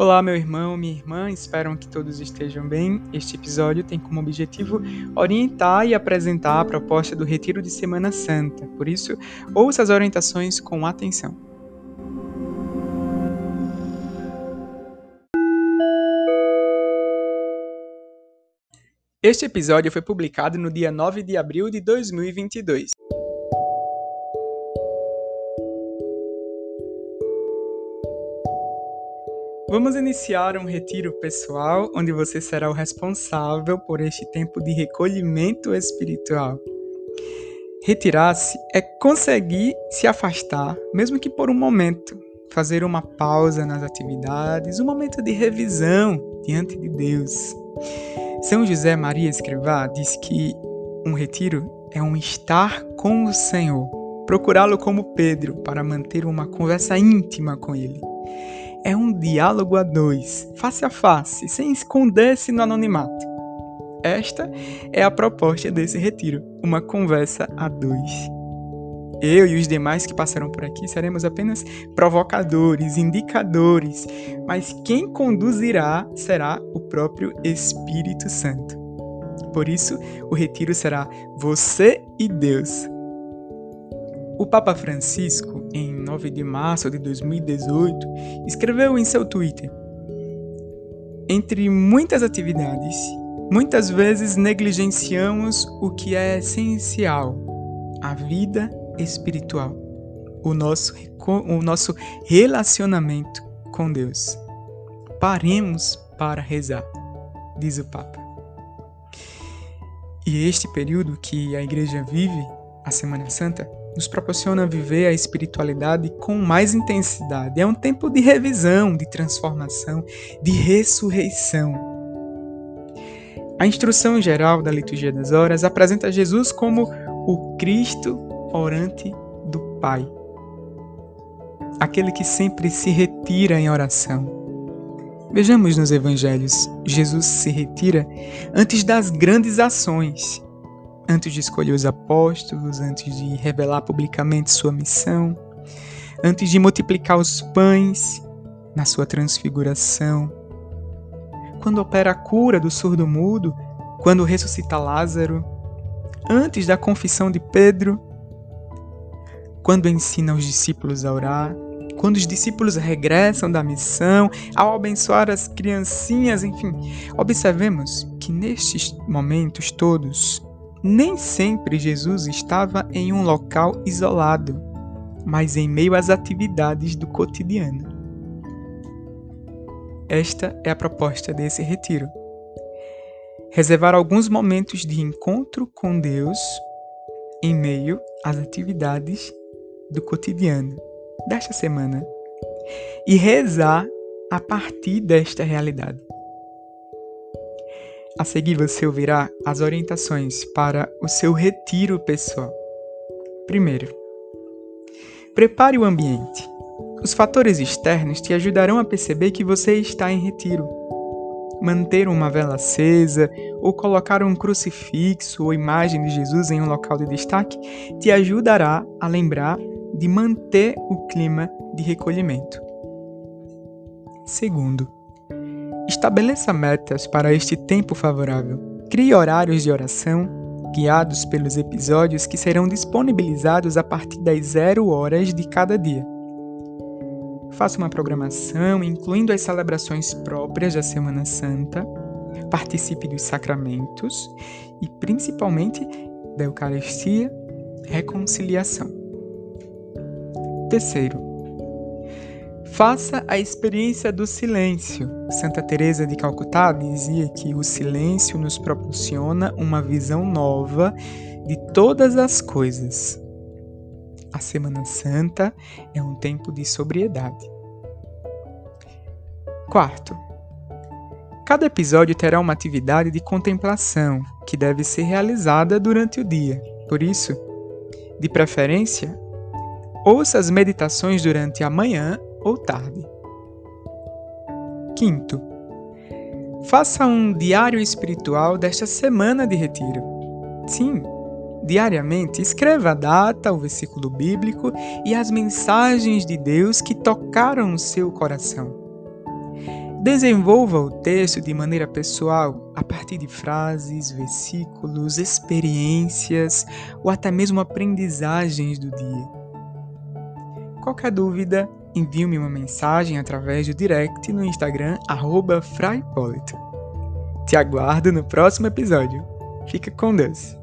Olá, meu irmão, minha irmã, espero que todos estejam bem. Este episódio tem como objetivo orientar e apresentar a proposta do Retiro de Semana Santa, por isso, ouça as orientações com atenção. Este episódio foi publicado no dia 9 de abril de 2022. Vamos iniciar um retiro pessoal onde você será o responsável por este tempo de recolhimento espiritual. Retirar-se é conseguir se afastar, mesmo que por um momento, fazer uma pausa nas atividades, um momento de revisão diante de Deus. São José Maria Escrivá diz que um retiro é um estar com o Senhor, procurá-lo como Pedro para manter uma conversa íntima com ele é um diálogo a dois, face a face, sem esconder-se no anonimato. Esta é a proposta desse retiro, uma conversa a dois. Eu e os demais que passarão por aqui seremos apenas provocadores, indicadores, mas quem conduzirá será o próprio Espírito Santo. Por isso, o retiro será você e Deus. O Papa Francisco, em 9 de março de 2018, escreveu em seu Twitter: Entre muitas atividades, muitas vezes negligenciamos o que é essencial, a vida espiritual, o nosso, o nosso relacionamento com Deus. Paremos para rezar, diz o Papa. E este período que a igreja vive, a Semana Santa, nos proporciona viver a espiritualidade com mais intensidade. É um tempo de revisão, de transformação, de ressurreição. A instrução geral da liturgia das horas apresenta Jesus como o Cristo orante do Pai, aquele que sempre se retira em oração. Vejamos nos evangelhos, Jesus se retira antes das grandes ações antes de escolher os apóstolos, antes de revelar publicamente sua missão, antes de multiplicar os pães na sua transfiguração, quando opera a cura do surdo-mudo, quando ressuscita Lázaro, antes da confissão de Pedro, quando ensina os discípulos a orar, quando os discípulos regressam da missão, ao abençoar as criancinhas, enfim, observemos que nestes momentos todos, nem sempre Jesus estava em um local isolado, mas em meio às atividades do cotidiano. Esta é a proposta desse retiro. Reservar alguns momentos de encontro com Deus em meio às atividades do cotidiano desta semana e rezar a partir desta realidade. A seguir você ouvirá as orientações para o seu retiro pessoal. Primeiro, prepare o ambiente. Os fatores externos te ajudarão a perceber que você está em retiro. Manter uma vela acesa ou colocar um crucifixo ou imagem de Jesus em um local de destaque te ajudará a lembrar de manter o clima de recolhimento. Segundo, Estabeleça metas para este tempo favorável. Crie horários de oração, guiados pelos episódios que serão disponibilizados a partir das zero horas de cada dia. Faça uma programação, incluindo as celebrações próprias da Semana Santa, participe dos sacramentos e, principalmente, da Eucaristia, reconciliação. Terceiro, Faça a experiência do silêncio. Santa Teresa de Calcutá dizia que o silêncio nos proporciona uma visão nova de todas as coisas. A Semana Santa é um tempo de sobriedade. Quarto, cada episódio terá uma atividade de contemplação que deve ser realizada durante o dia. Por isso, de preferência, ouça as meditações durante a manhã ou tarde. Quinto, faça um diário espiritual desta semana de retiro. Sim, diariamente escreva a data, o versículo bíblico e as mensagens de Deus que tocaram o seu coração. Desenvolva o texto de maneira pessoal a partir de frases, versículos, experiências ou até mesmo aprendizagens do dia. Qualquer dúvida, envie-me uma mensagem através do direct no Instagram @fraipolito. Te aguardo no próximo episódio. Fica com Deus.